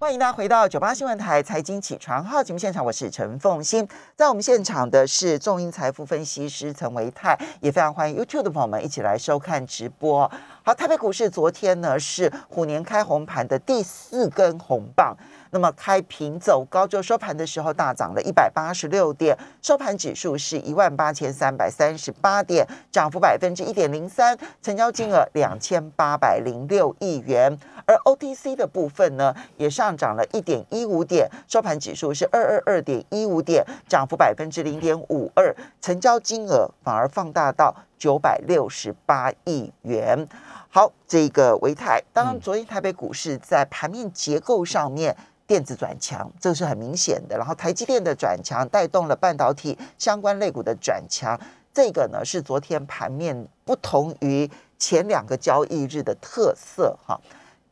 欢迎大家回到九八新闻台财经起床号节目现场，我是陈凤欣，在我们现场的是众英财富分析师陈维泰，也非常欢迎 YouTube 的朋友们一起来收看直播。好，台北股市昨天呢是虎年开红盘的第四根红棒。那么开平走高，就收盘的时候大涨了一百八十六点，收盘指数是一万八千三百三十八点，涨幅百分之一点零三，成交金额两千八百零六亿元。而 OTC 的部分呢，也上涨了一点一五点，收盘指数是二二二点一五点，涨幅百分之零点五二，成交金额反而放大到九百六十八亿元。好，这个维泰，当然昨天台北股市在盘面结构上面。电子转强，这个是很明显的。然后台积电的转强带动了半导体相关类股的转强，这个呢是昨天盘面不同于前两个交易日的特色哈。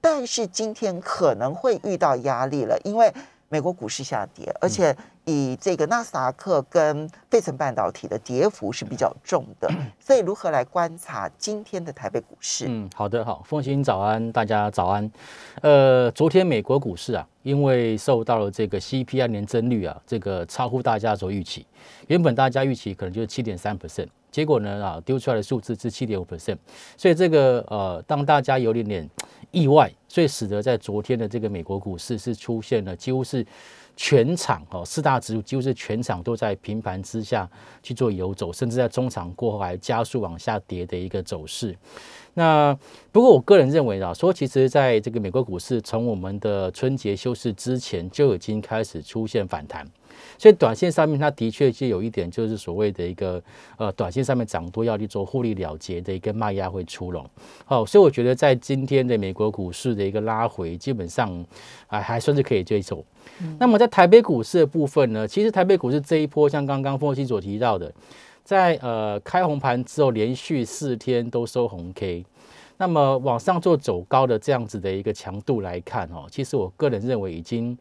但是今天可能会遇到压力了，因为美国股市下跌，而且。以这个纳斯达克跟费城半导体的跌幅是比较重的，所以如何来观察今天的台北股市？嗯，好的，好，凤欣早安，大家早安。呃，昨天美国股市啊，因为受到了这个 CPI 年增率啊，这个超乎大家所预期，原本大家预期可能就是七点三 percent，结果呢啊丢出来的数字是七点五 percent，所以这个呃，当大家有点点意外，所以使得在昨天的这个美国股市是出现了几乎是。全场哦，四大指数几乎是全场都在平盘之下去做游走，甚至在中场过后还加速往下跌的一个走势。那不过我个人认为啊，说其实在这个美国股市从我们的春节休市之前就已经开始出现反弹。所以短线上面，它的确就有一点，就是所谓的一个呃，短线上面涨多要去做获利了结的一个卖压会出笼。好，所以我觉得在今天的美国股市的一个拉回，基本上啊还算是可以接受。那么在台北股市的部分呢，其实台北股市这一波，像刚刚分析所提到的，在呃开红盘之后，连续四天都收红 K，那么往上做走高的这样子的一个强度来看哦，其实我个人认为已经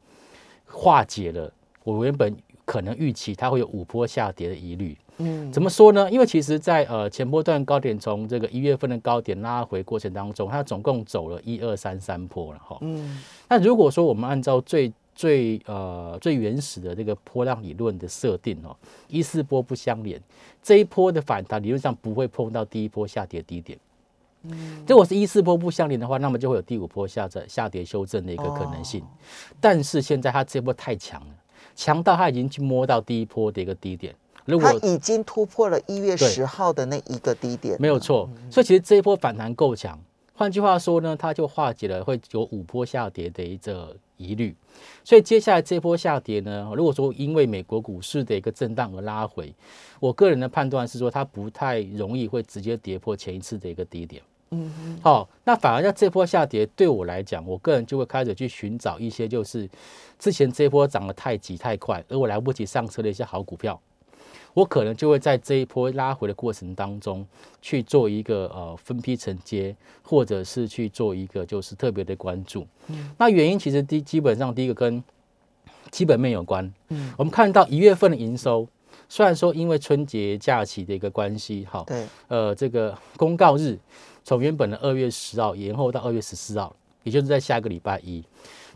化解了。我原本可能预期它会有五波下跌的疑虑，嗯，怎么说呢？因为其实，在呃前波段高点从这个一月份的高点拉回过程当中，它总共走了一二三三波了哈，嗯，那如果说我们按照最最呃最原始的这个波浪理论的设定哦，一四波不相连，这一波的反弹理论上不会碰到第一波下跌低点，嗯，如果是一四波不相连的话，那么就会有第五波下在下跌修正的一个可能性，但是现在它这波太强了。强到它已经去摸到第一波的一个低点，如果它已经突破了一月十号的那一个低点，没有错。所以其实这一波反弹够强，换句话说呢，它就化解了会有五波下跌的一个疑虑。所以接下来这波下跌呢，如果说因为美国股市的一个震荡而拉回，我个人的判断是说，它不太容易会直接跌破前一次的一个低点。嗯，好，那反而在这波下跌，对我来讲，我个人就会开始去寻找一些，就是之前这波涨得太急太快，而我来不及上车的一些好股票，我可能就会在这一波拉回的过程当中去做一个呃分批承接，或者是去做一个就是特别的关注。嗯，那原因其实第基本上第一个跟基本面有关。嗯，我们看到一月份的营收，虽然说因为春节假期的一个关系，哈，对，呃，这个公告日。从原本的二月十号延后到二月十四号，也就是在下个礼拜一。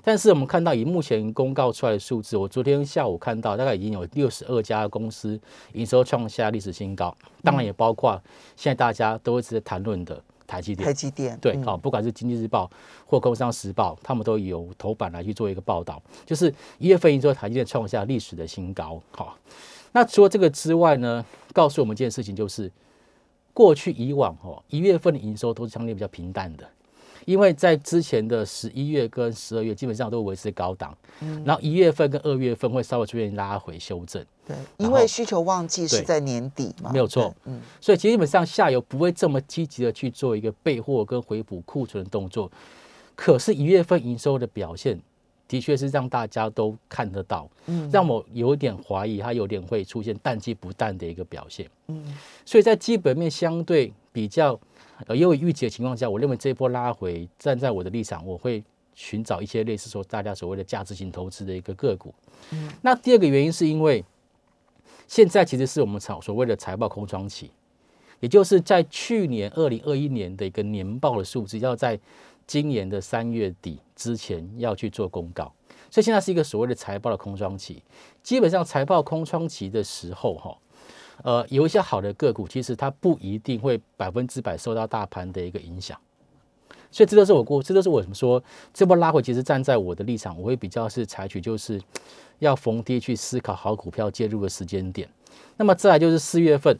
但是我们看到以目前公告出来的数字，我昨天下午看到大概已经有六十二家公司营收创下历史新高，当然也包括现在大家都一直在谈论的台积电。台积电对，好，不管是经济日报或工商时报，他们都有头版来去做一个报道，就是一月份营收台积电创下历史的新高。好，那除了这个之外呢，告诉我们一件事情就是。过去以往哦，一月份的营收都是相对比较平淡的，因为在之前的十一月跟十二月基本上都维持高档，嗯，然后一月份跟二月份会稍微出现拉回修正，对，因为需求旺季是在年底嘛，没有错，嗯，所以基本上下游不会这么积极的去做一个备货跟回补库存的动作，可是，一月份营收的表现。的确是让大家都看得到，嗯，让我有点怀疑它有点会出现淡季不淡的一个表现，嗯，所以在基本面相对比较呃有预期的情况下，我认为这一波拉回，站在我的立场，我会寻找一些类似说大家所谓的价值型投资的一个个股，嗯，那第二个原因是因为现在其实是我们所所谓的财报空窗期，也就是在去年二零二一年的一个年报的数字要在。今年的三月底之前要去做公告，所以现在是一个所谓的财报的空窗期。基本上财报空窗期的时候，哈，呃，有一些好的个股，其实它不一定会百分之百受到大盘的一个影响。所以这都是我过，这都是我怎么说，这波拉回，其实站在我的立场，我会比较是采取就是要逢低去思考好股票介入的时间点。那么再来就是四月份，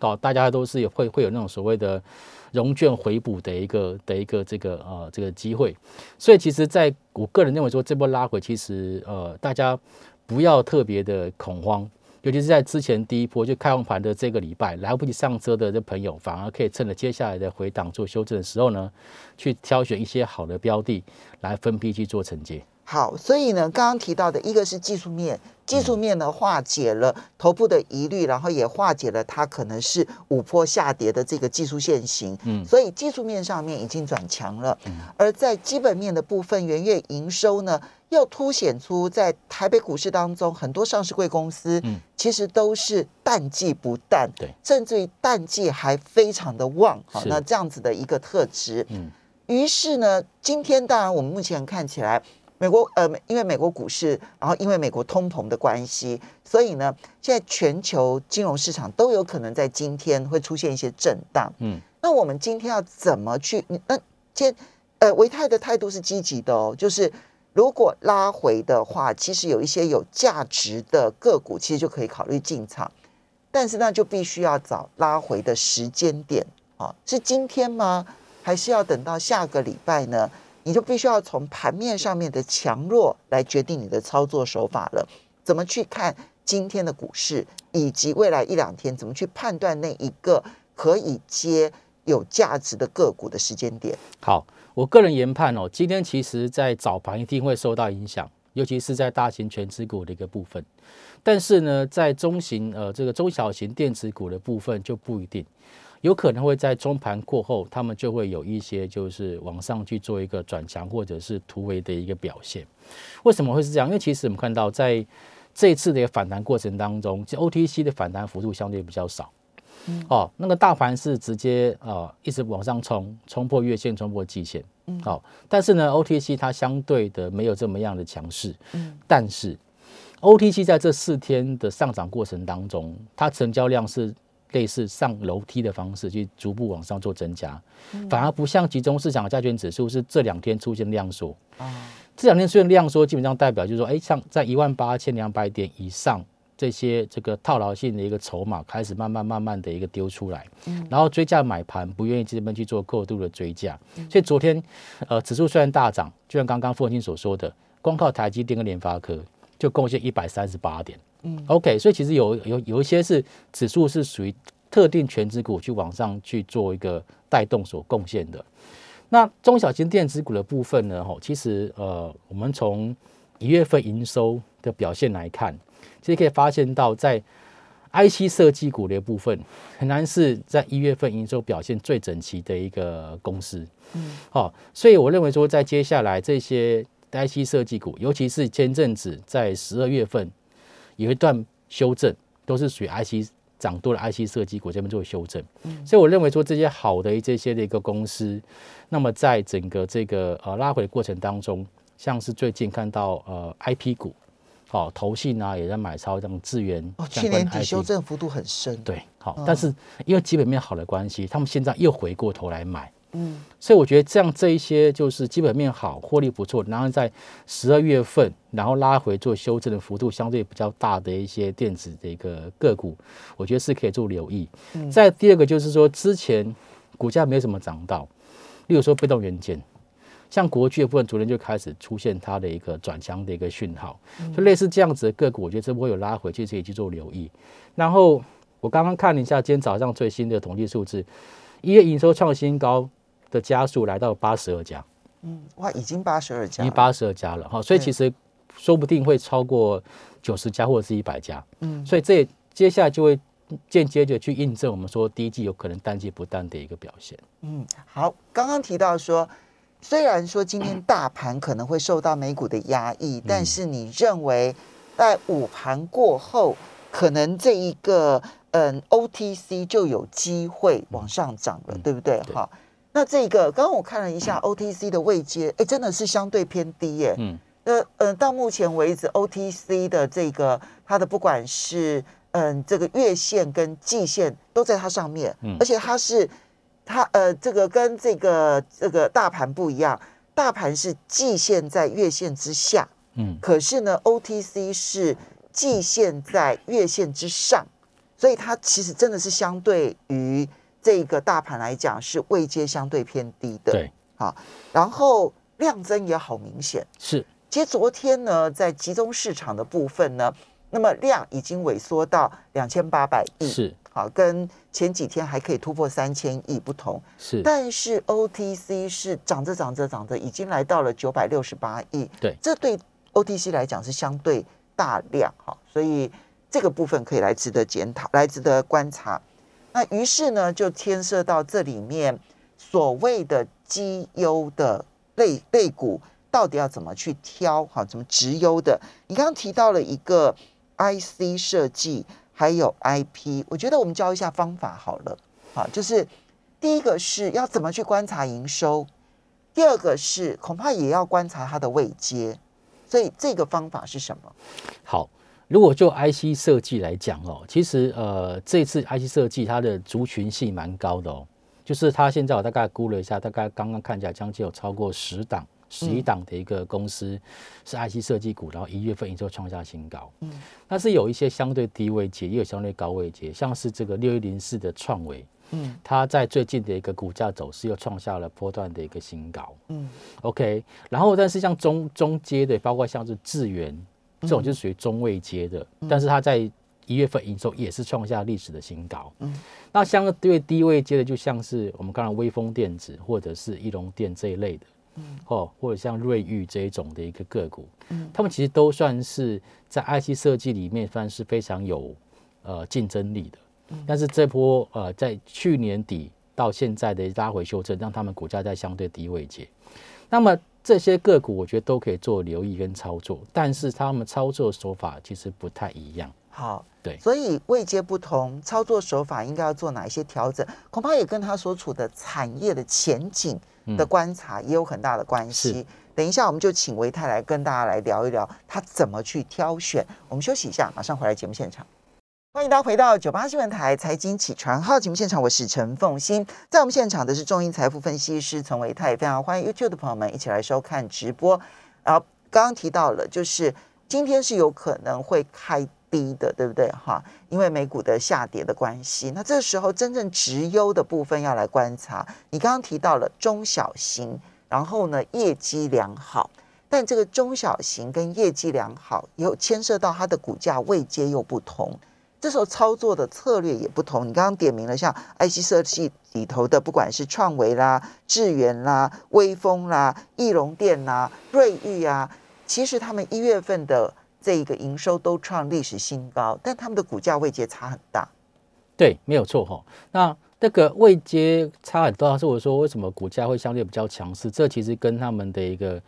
哦，大家都是会会有那种所谓的融券回补的一个的一个这个呃这个机会。所以其实在我个人认为说，这波拉回其实呃大家不要特别的恐慌。尤其是在之前第一波就开放盘的这个礼拜来不及上车的这朋友，反而可以趁着接下来的回档做修正的时候呢，去挑选一些好的标的来分批去做承接。好，所以呢，刚刚提到的一个是技术面，技术面呢化解了头部的疑虑，然后也化解了它可能是五波下跌的这个技术线型。嗯，所以技术面上面已经转强了。嗯，而在基本面的部分，元月营收呢，又凸显出在台北股市当中，很多上市贵公司，嗯，其实都是淡季不淡，对，甚至于淡季还非常的旺。好，那这样子的一个特质。嗯，于是呢，今天当然我们目前看起来。美国呃，因为美国股市，然后因为美国通膨的关系，所以呢，现在全球金融市场都有可能在今天会出现一些震荡。嗯，那我们今天要怎么去？那今呃，维泰的态度是积极的哦，就是如果拉回的话，其实有一些有价值的个股，其实就可以考虑进场，但是那就必须要找拉回的时间点啊，是今天吗？还是要等到下个礼拜呢？你就必须要从盘面上面的强弱来决定你的操作手法了。怎么去看今天的股市，以及未来一两天怎么去判断那一个可以接有价值的个股的时间点？好，我个人研判哦，今天其实在早盘一定会受到影响，尤其是在大型全资股的一个部分。但是呢，在中型呃这个中小型电子股的部分就不一定。有可能会在中盘过后，他们就会有一些就是往上去做一个转强或者是突围的一个表现。为什么会是这样？因为其实我们看到在这一次的一个反弹过程当中，就 OTC 的反弹幅度相对比较少。哦，那个大盘是直接呃一直往上冲，冲破月线，冲破季线。嗯。好，但是呢，OTC 它相对的没有这么样的强势。嗯。但是 OTC 在这四天的上涨过程当中，它成交量是。类似上楼梯的方式去逐步往上做增加，反而不像集中市场的加权指数是这两天出现量缩。这两天出现量缩，基本上代表就是说，哎，像在一万八千两百点以上这些这个套牢性的一个筹码开始慢慢慢慢的一个丢出来，然后追价买盘不愿意这边去做过度的追价，所以昨天呃指数虽然大涨，就像刚刚傅文清所说的，光靠台积电跟联发科就贡献一百三十八点。嗯，OK，所以其实有有有一些是指数是属于特定全指股去往上去做一个带动所贡献的。那中小型电子股的部分呢？吼，其实呃，我们从一月份营收的表现来看，其实可以发现到在 IC 设计股的部分，很难是在一月份营收表现最整齐的一个公司。嗯，好，所以我认为说，在接下来这些 IC 设计股，尤其是前阵子在十二月份。有一段修正，都是属于 IC 涨多的 IC 设计股这边做修正，所以我认为说这些好的这些的一个公司，那么在整个这个呃拉回的过程当中，像是最近看到呃 IP 股，好投信啊也在买超这样资源，哦，去年底修正幅度很深，对，好，但是因为基本面好的关系，他们现在又回过头来买。嗯，所以我觉得这样这一些就是基本面好，获利不错，然后在十二月份，然后拉回做修正的幅度相对比较大的一些电子的一个个股，我觉得是可以做留意。嗯再第二个就是说，之前股价没有什么涨到，例如说被动元件，像国巨的部分，昨天就开始出现它的一个转强的一个讯号，就类似这样子的个股，我觉得这波有拉回，其实可以去做留意。然后我刚刚看了一下今天早上最新的统计数字，一月营收创新高。的加速来到八十二家，嗯，哇，已经八十二家，已经八十二家了哈，所以其实说不定会超过九十家或者是一百家，嗯，所以这接下来就会间接的去印证我们说第一季有可能淡季不淡的一个表现。嗯，好，刚刚提到说，虽然说今天大盘可能会受到美股的压抑，但是你认为在午盘过后，可能这一个嗯 OTC 就有机会往上涨了，对不对？哈。那这个刚刚我看了一下 OTC 的位阶，哎，真的是相对偏低耶。嗯，呃呃，到目前为止，OTC 的这个它的不管是嗯这个月线跟季线都在它上面，嗯。而且它是它呃这个跟这个这个大盘不一样，大盘是季线在月线之下，嗯，可是呢，OTC 是季线在月线之上，所以它其实真的是相对于这个大盘来讲是位阶相对偏低的。对，好，然后量增也好明显。是，其实昨天呢，在集中市场的部分呢，那么量已经萎缩到两千八百亿，是，好，跟前几天还可以突破三千亿不同。是，但是 OTC 是涨着涨着涨着，已经来到了九百六十八亿。对这对 OTC 来讲是相对大量哈，所以这个部分可以来值得检讨，来值得观察。那于是呢，就牵涉到这里面所谓的绩优的类类股，到底要怎么去挑？哈，怎么直优的？你刚刚提到了一个 IC 设计，还有 IP，我觉得我们教一下方法好了。好，就是第一个是要怎么去观察营收，第二个是恐怕也要观察它的位阶。所以这个方法是什么？好。如果就 IC 设计来讲哦，其实呃，这次 IC 设计它的族群性蛮高的哦，就是它现在我大概估了一下，大概刚刚看起来将近有超过十档、十一档的一个公司是 IC 设计股，然后一月份营收创下新高。嗯，但是有一些相对低位阶，也有相对高位阶，像是这个六一零四的创维，嗯它在最近的一个股价走势又创下了波段的一个新高。嗯 OK，然后但是像中中阶的，包括像是智源这种就是属于中位阶的，但是它在一月份营收也是创下历史的新高。嗯，那相对低位阶的，就像是我们刚才微风电子或者是翼龙电这一类的，嗯，哦，或者像瑞昱这一种的一个个股，嗯，他们其实都算是在 IC 设计里面算是非常有呃竞争力的。但是这波呃在去年底到现在的拉回修正，让他们股价在相对低位阶。那么这些个股，我觉得都可以做留意跟操作，但是他们操作手法其实不太一样。好，对所以位阶不同，操作手法应该要做哪一些调整，恐怕也跟他所处的产业的前景的观察也有很大的关系。是等一下，我们就请维泰来跟大家来聊一聊他怎么去挑选。我们休息一下，马上回来节目现场。欢迎大家回到九八新闻台财经起床号节目现场，我是陈凤欣。在我们现场的是中银财富分析师陈维泰，非常欢迎 YouTube 的朋友们一起来收看直播。然后刚刚提到了，就是今天是有可能会开低的，对不对？哈，因为美股的下跌的关系，那这时候真正直优的部分要来观察。你刚刚提到了中小型，然后呢业绩良好，但这个中小型跟业绩良好，有牵涉到它的股价位阶又不同。这时候操作的策略也不同。你刚刚点名了像 IC 设计里头的，不管是创维啦、智源啦、微风啦、翼龙电啦、瑞昱啊，其实他们一月份的这一个营收都创历史新高，但他们的股价位阶差很大。对，没有错哈。那这个位阶差很多，是我说为什么股价会相对比较强势？这其实跟他们的一个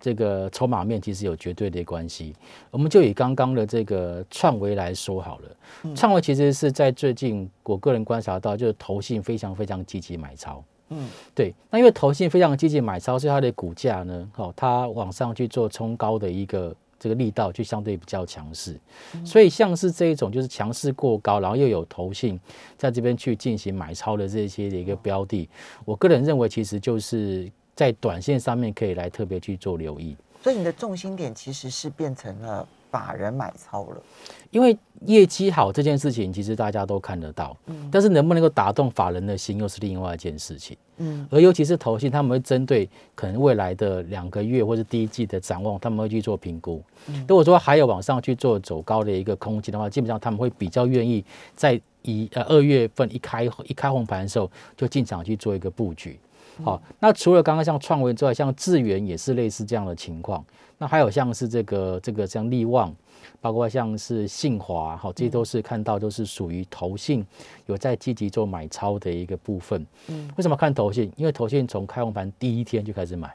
这个筹码面其实有绝对的关系。我们就以刚刚的这个创维来说好了，创维其实是在最近我个人观察到，就是投信非常非常积极买超。嗯，对，那因为投信非常积极买超，所以它的股价呢，哦，它往上去做冲高的一个这个力道就相对比较强势。所以像是这一种就是强势过高，然后又有投信在这边去进行买超的这些的一个标的，我个人认为其实就是在短线上面可以来特别去做留意。所以你的重心点其实是变成了法人买超了。因为业绩好这件事情，其实大家都看得到，嗯但是能不能够打动法人的心，又是另外一件事情。嗯，而尤其是投信，他们会针对可能未来的两个月或是第一季的展望，他们会去做评估。如果说还有往上去做走高的一个空间的话，基本上他们会比较愿意在一呃二月份一开一开红盘的时候就进场去做一个布局。好，那除了刚刚像创维之外，像智源也是类似这样的情况。那还有像是这个这个像力旺，包括像是信华，好，这些都是看到都是属于投信有在积极做买超的一个部分。嗯，为什么看投信？因为投信从开红盘第一天就开始买，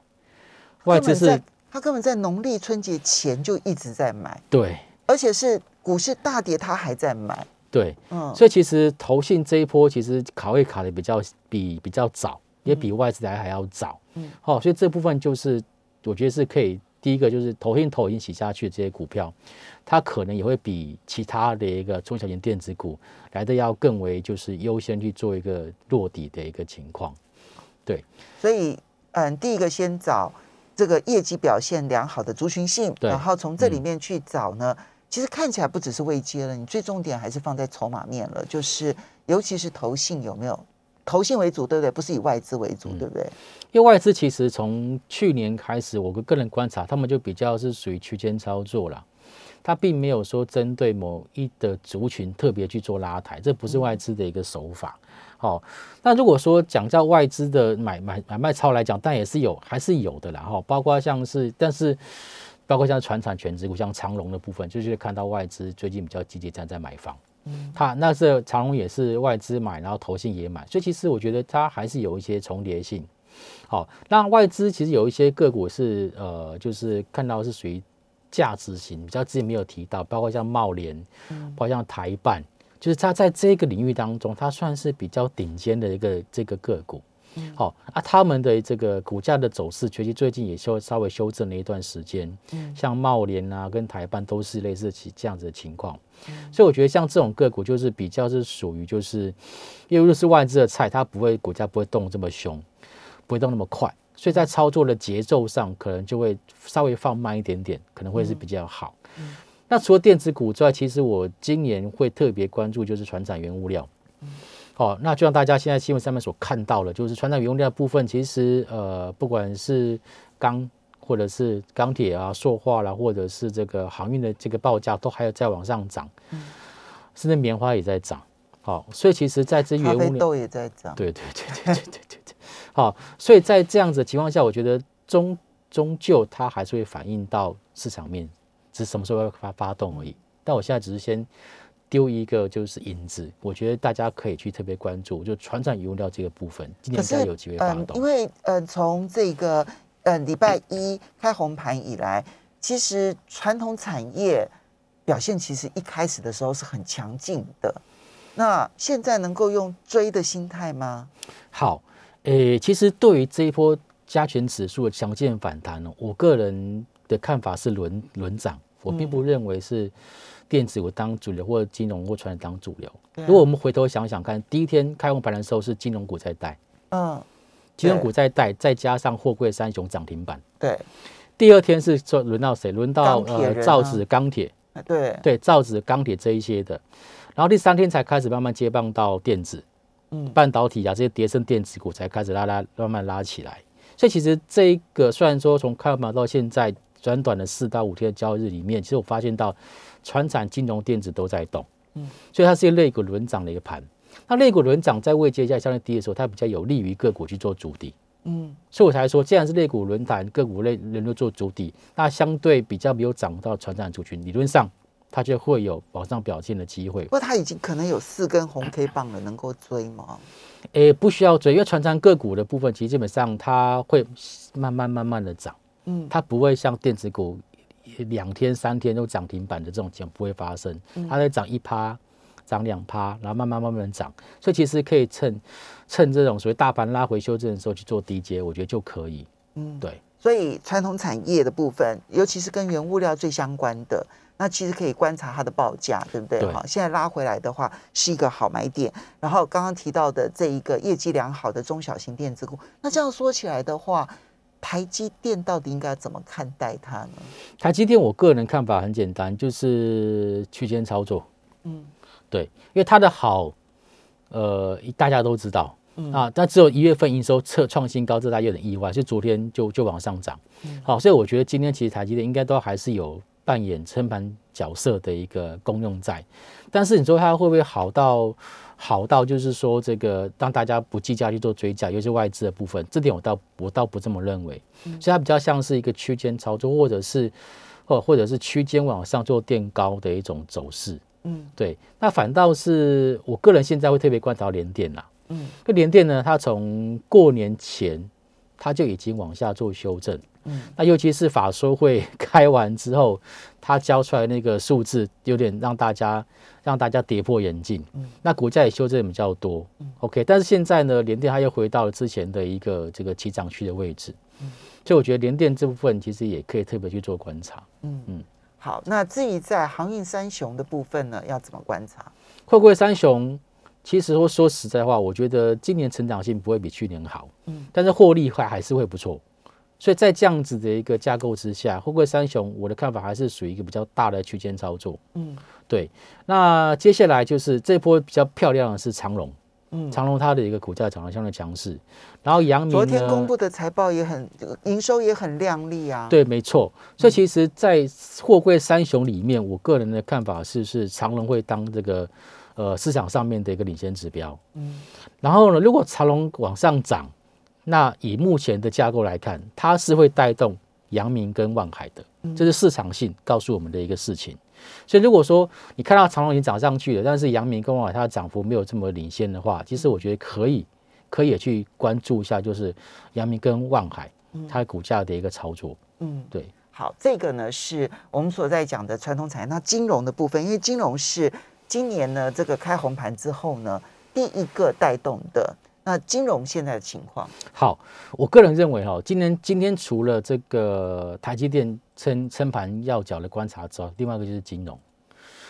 外资是根本在他根本在农历春节前就一直在买，对而且是股市大跌他还在买。对，嗯，所以其实投信这一波其实卡位卡的比较比比较早，也比外资来还要早。嗯，好、所以这部分就是我觉得是可以第一个就是投信投已经洗下去的这些股票，它可能也会比其他的一个中小型电子股来的要更为就是优先去做一个落底的一个情况。对，所以嗯，第一个先找这个业绩表现良好的族群性，然后从这里面去找呢。其实看起来不只是未接了，你最重点还是放在筹码面了，就是尤其是投信有没有投信为主，对不对？不是以外资为主，对不对？因为外资其实从去年开始，我个人观察，他们就比较是属于区间操作啦。它并没有说针对某一的族群特别去做拉抬，这不是外资的一个手法。好、那如果说讲到外资的买买买卖超来讲，但也是有还是有的啦。哈，包括像是，但是包括像传产全指股，像长隆的部分，就是看到外资最近比较积极站在买方。嗯，它那是长隆也是外资买，然后投信也买，所以其实我觉得它还是有一些重叠性。好，那外资其实有一些个股是呃，就是看到是属于价值型，比较之前没有提到，包括像茂联，包括像台办，就是它在这个领域当中，它算是比较顶尖的一个这个个股。好、啊，他们的这个股价的走势，其实最近也修稍微修正了一段时间。像茂联啊，跟台办都是类似其这样子的情况。所以我觉得像这种个股，就是比较是属于就是，因为如果是外资的菜，它不会股价不会动这么凶，不会动那么快，所以在操作的节奏上，可能就会稍微放慢一点点，可能会是比较好。那除了电子股之外，其实我今年会特别关注就是船产原物料。哦，那就像大家现在新闻上面所看到的，就是原物料部分，其实呃，不管是钢或者是钢铁啊、塑化啦，或者是这个航运的这个报价，都还有在往上涨，嗯甚至棉花也在涨。好、所以其实在这咖原物料，豆也在涨，对对对对对对对对，好，所以在这样子的情况下，我觉得终终究它还是会反映到市场面，只是什么时候要发发动而已。但我现在只是先丢一个就是引子，我觉得大家可以去特别关注，就船产原料这个部分，今年应该有机会发嗯，因为呃，从这个呃礼拜一开红盘以来，其实传统产业表现其实一开始的时候是很强劲的。那现在能够用追的心态吗？好，诶，其实对于这一波加权指数的强劲反弹呢，我个人的看法是轮轮涨，我并不认为是电子股当主流或者金融或传统当主流。啊如果我们回头想想看，第一天开红盘的时候是金融股在带，嗯，金融股在带，再加上货柜三雄涨停板。对第二天是说轮到谁？轮到钢铁人啊造纸、钢铁，对，对，造纸、钢铁这一些的。然后第三天才开始慢慢接棒到电子，嗯半导体啊这些叠升电子股才开始拉拉慢慢拉起来。所以其实这一个虽然说从开盘到现在短短的四到五天的交易日里面，其实我发现到船产、金融、电子都在动，嗯所以它是一个类股轮涨的一个盘。那类股轮涨在位阶价相对低的时候，它比较有利于个股去做主底。嗯所以我才说，既然是类股轮弹，个股类轮流做主底，那相对比较没有涨到船产族群，理论上它就会有往上表现的机会不。过它已经可能有四根红 K 棒了，能够追吗？诶，不需要追，因为船产个股的部分，其实基本上它会慢慢慢慢的涨，嗯它不会像电子股两天三天都涨停板的这种情况不会发生，它在涨一趴。涨两趴，然后慢慢慢慢地涨，所以其实可以趁趁这种所谓大盘拉回修正的时候去做低阶，我觉得就可以。嗯，对，所以传统产业的部分，尤其是跟原物料最相关的，那其实可以观察它的报价，对不对？对好，现在拉回来的话是一个好买点。然后刚刚提到的这一个业绩良好的中小型电子股，那这样说起来的话，台积电到底应该怎么看待它呢？台积电，我个人看法很简单，就是区间操作。嗯对，因为它的好，呃，大家都知道、啊，但只有一月份营收测创新高，这大家有点意外，就昨天就就往上涨。好，所以我觉得今天其实台积电应该都还是有扮演撑盘角色的一个功用在，但是你说它会不会好到好到就是说这个让大家不计价去做追加，尤其是外资的部分，这点我倒我倒不这么认为，所以它比较像是一个区间操作，或者是或或者是区间往上做垫高的一种走势。嗯对，那反倒是我个人现在会特别观察到联电啦。嗯，这联电呢，它从过年前它就已经往下做修正。嗯，那尤其是法说会开完之后，他交出来那个数字有点让大家让大家跌破眼镜。嗯，那股价也修正得比较多。OK，但是现在呢，联电它又回到了之前的一个这个起涨区的位置。所以我觉得联电这部分其实也可以特别去做观察。嗯嗯，好，那至于在航运三雄的部分呢，要怎么观察？会不会三雄？其实说说实在话，我觉得今年成长性不会比去年好，嗯，但是获利还还是会不错。所以在这样子的一个架构之下，货柜三雄？我的看法还是属于一个比较大的区间操作。嗯，对。那接下来就是这波比较漂亮的是长隆。嗯，长隆它的一个股价涨得相当强势。然后阳明昨天公布的财报也很营收也很亮丽啊。对，没错。所以其实，在货柜三雄里面，我个人的看法是，是长隆会当这个。呃，市场上面的一个领先指标。嗯，然后呢，如果长隆往上涨，那以目前的架构来看，它是会带动阳明跟万海的，这是市场性告诉我们的一个事情。所以如果说你看到长隆已经涨上去了，但是阳明跟万海它的涨幅没有这么领先的话，其实我觉得可以，可以去关注一下，就是阳明跟万海它股价的一个操作。嗯，对。好，这个呢是我们所在讲的传统产业，那金融的部分，因为金融是。今年呢，这个开红盘之后呢，第一个带动的那金融现在的情况。好，我个人认为哈，今天今天除了这个台积电撑撑盘要角的观察之外，另外一个就是金融，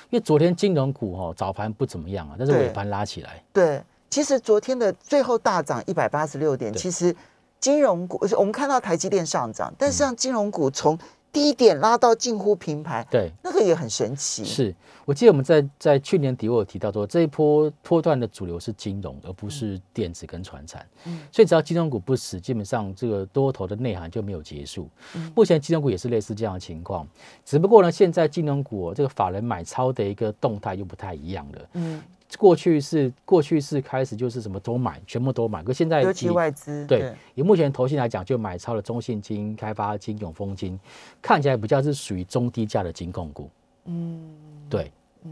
因为昨天金融股哈早盘不怎么样啊，但是尾盘拉起来。对，其实昨天的最后大涨一百八十六点，其实金融股我们看到台积电上涨，但是像金融股从低点拉到近乎平盘，对，那个也很神奇。是我记得我们在在去年底我有提到说，这一波波段的主流是金融，而不是电子跟船产。嗯，所以只要金融股不死，基本上这个多头的内涵就没有结束。目前金融股也是类似这样的情况，只不过呢，现在金融股这个法人买超的一个动态又不太一样了。嗯。过去是过去是开始就是什么都买，全部都买。可现在尤其外资对以目前投信来讲，就买超了中信金、开发金、永丰金，看起来比较是属于中低价的金控股。嗯，对，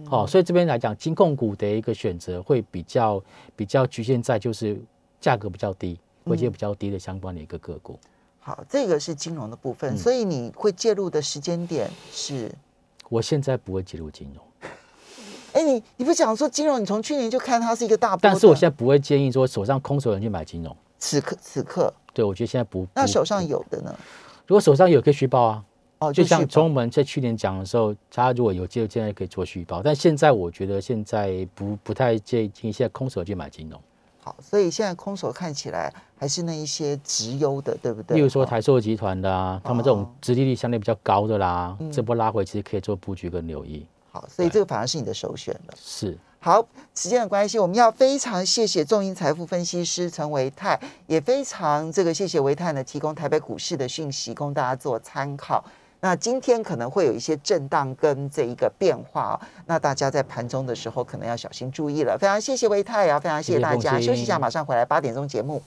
哦，所以这边来讲，金控股的一个选择会比较比较局限在就是价格比较低、位阶比较低的相关的一个个股。好，这个是金融的部分，所以你会介入的时间点是？我现在不会介入金融。哎，你你不讲说金融，你从去年就看它是一个大波，但是我现在不会建议说手上空手人去买金融。此刻此刻，对我觉得现在不。那手上有的呢？如果手上有可以续报啊。哦，就像从我们在去年讲的时候，他如果有机会，现在可以做续报。但现在我觉得现在不不太建议现在空手去买金融。好，所以现在空手看起来还是那一些直优的，对不对？例如说台塑集团的啊，他们这种殖利率相对比较高的啦，这波拉回其实可以做布局跟留意。好，所以这个反而是你的首选了。是，好，时间的关系，我们要非常谢谢众银财富分析师陈维泰，也非常这个谢谢维泰呢提供台北股市的讯息供大家做参考。那今天可能会有一些震荡跟这一个变化，那大家在盘中的时候可能要小心注意了。非常谢谢维泰啊，非常谢谢大家，休息一下，马上回来八点钟节目。